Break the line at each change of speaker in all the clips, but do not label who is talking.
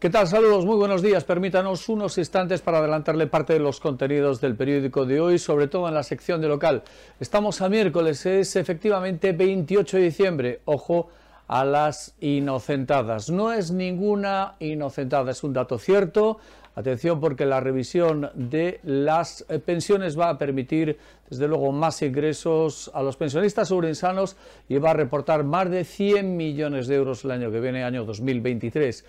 ¿Qué tal? Saludos, muy buenos días. Permítanos unos instantes para adelantarle parte de los contenidos del periódico de hoy, sobre todo en la sección de local. Estamos a miércoles, es efectivamente 28 de diciembre. Ojo a las inocentadas. No es ninguna inocentada, es un dato cierto. Atención porque la revisión de las eh, pensiones va a permitir, desde luego, más ingresos a los pensionistas urensanos y va a reportar más de 100 millones de euros el año que viene, año 2023.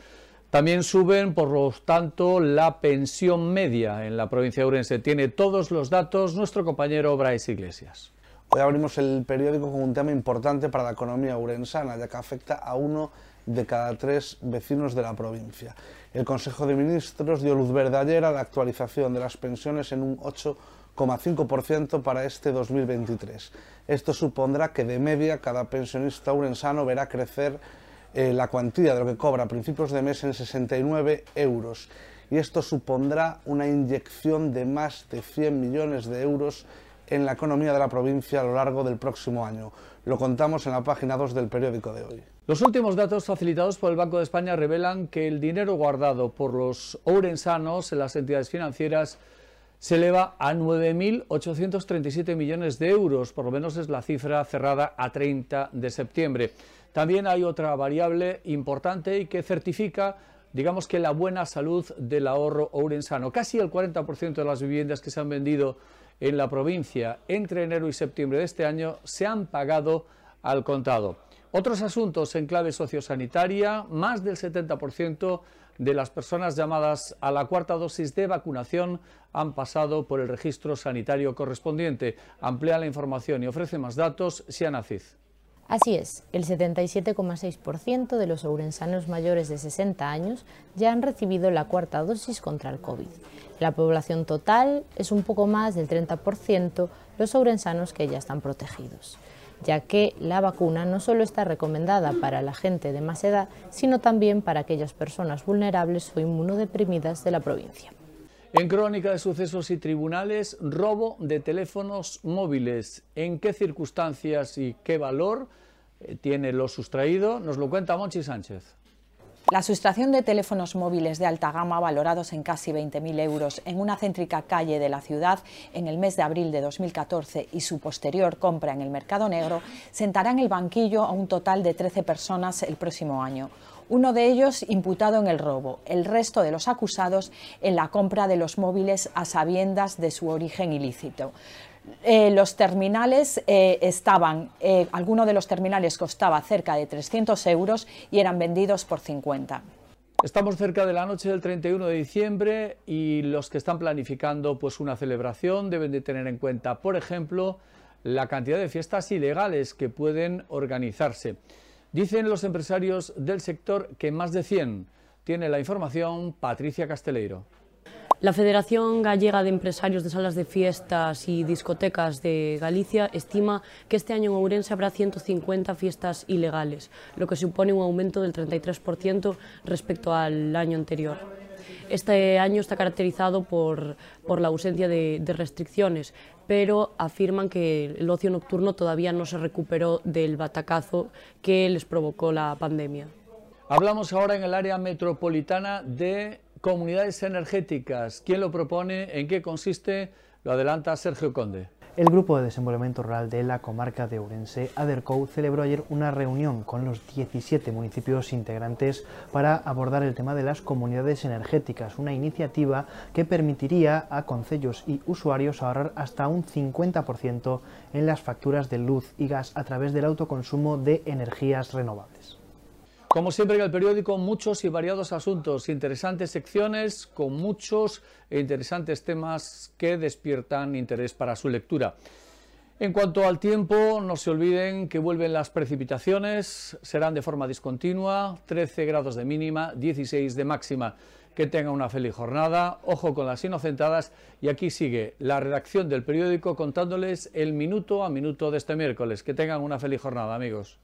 También suben, por lo tanto, la pensión media en la provincia de Urense. Tiene todos los datos nuestro compañero Bryce Iglesias.
Hoy abrimos el periódico con un tema importante para la economía urensana, ya que afecta a uno de cada tres vecinos de la provincia. El Consejo de Ministros dio luz verde ayer a la actualización de las pensiones en un 8,5% para este 2023. Esto supondrá que de media cada pensionista urensano verá crecer eh, la cuantía de lo que cobra a principios de mes en 69 euros y esto supondrá una inyección de más de 100 millones de euros en la economía de la provincia a lo largo del próximo año. Lo contamos en la página 2 del periódico de hoy.
Los últimos datos facilitados por el Banco de España revelan que el dinero guardado por los ourensanos en las entidades financieras se eleva a 9.837 millones de euros, por lo menos es la cifra cerrada a 30 de septiembre. También hay otra variable importante y que certifica digamos que la buena salud del ahorro ourensano. Casi el 40% de las viviendas que se han vendido en la provincia entre enero y septiembre de este año se han pagado al contado. Otros asuntos en clave sociosanitaria, más del 70% de las personas llamadas a la cuarta dosis de vacunación han pasado por el registro sanitario correspondiente. Amplía la información y ofrece más datos Siana Ciz.
Así es, el 77,6% de los ourensanos mayores de 60 años ya han recibido la cuarta dosis contra el COVID. La población total es un poco más del 30% los ourensanos que ya están protegidos, ya que la vacuna no solo está recomendada para la gente de más edad, sino también para aquellas personas vulnerables o inmunodeprimidas de la provincia.
En crónica de sucesos y tribunales, robo de teléfonos móviles. ¿En qué circunstancias y qué valor eh, tiene lo sustraído? Nos lo cuenta Monchi Sánchez.
La sustracción de teléfonos móviles de alta gama valorados en casi 20.000 euros en una céntrica calle de la ciudad en el mes de abril de 2014 y su posterior compra en el mercado negro sentará en el banquillo a un total de 13 personas el próximo año uno de ellos imputado en el robo, el resto de los acusados en la compra de los móviles a sabiendas de su origen ilícito. Eh, los terminales eh, estaban, eh, alguno de los terminales costaba cerca de 300 euros y eran vendidos por 50.
Estamos cerca de la noche del 31 de diciembre y los que están planificando pues una celebración deben de tener en cuenta, por ejemplo, la cantidad de fiestas ilegales que pueden organizarse. Dicen los empresarios del sector que más de 100. Tiene la información Patricia Casteleiro.
La Federación Gallega de Empresarios de Salas de Fiestas y Discotecas de Galicia estima que este año en Ourense habrá 150 fiestas ilegales, lo que supone un aumento del 33% respecto al año anterior. Este año está caracterizado por, la ausencia de, restricciones, pero afirman que el ocio nocturno todavía no se recuperó del batacazo que les provocó la pandemia.
Hablamos ahora en el área metropolitana de comunidades energéticas. ¿Quién lo propone? ¿En qué consiste? Lo adelanta Sergio Conde.
El Grupo de Desenvolvimiento Rural de la comarca de Ourense, ADERCO, celebró ayer una reunión con los 17 municipios integrantes para abordar el tema de las comunidades energéticas, una iniciativa que permitiría a concellos y usuarios ahorrar hasta un 50% en las facturas de luz y gas a través del autoconsumo de energías renovables.
Como siempre en el periódico, muchos y variados asuntos, interesantes secciones con muchos e interesantes temas que despiertan interés para su lectura. En cuanto al tiempo, no se olviden que vuelven las precipitaciones, serán de forma discontinua, 13 grados de mínima, 16 de máxima. Que tengan una feliz jornada, ojo con las inocentadas y aquí sigue la redacción del periódico contándoles el minuto a minuto de este miércoles. Que tengan una feliz jornada, amigos.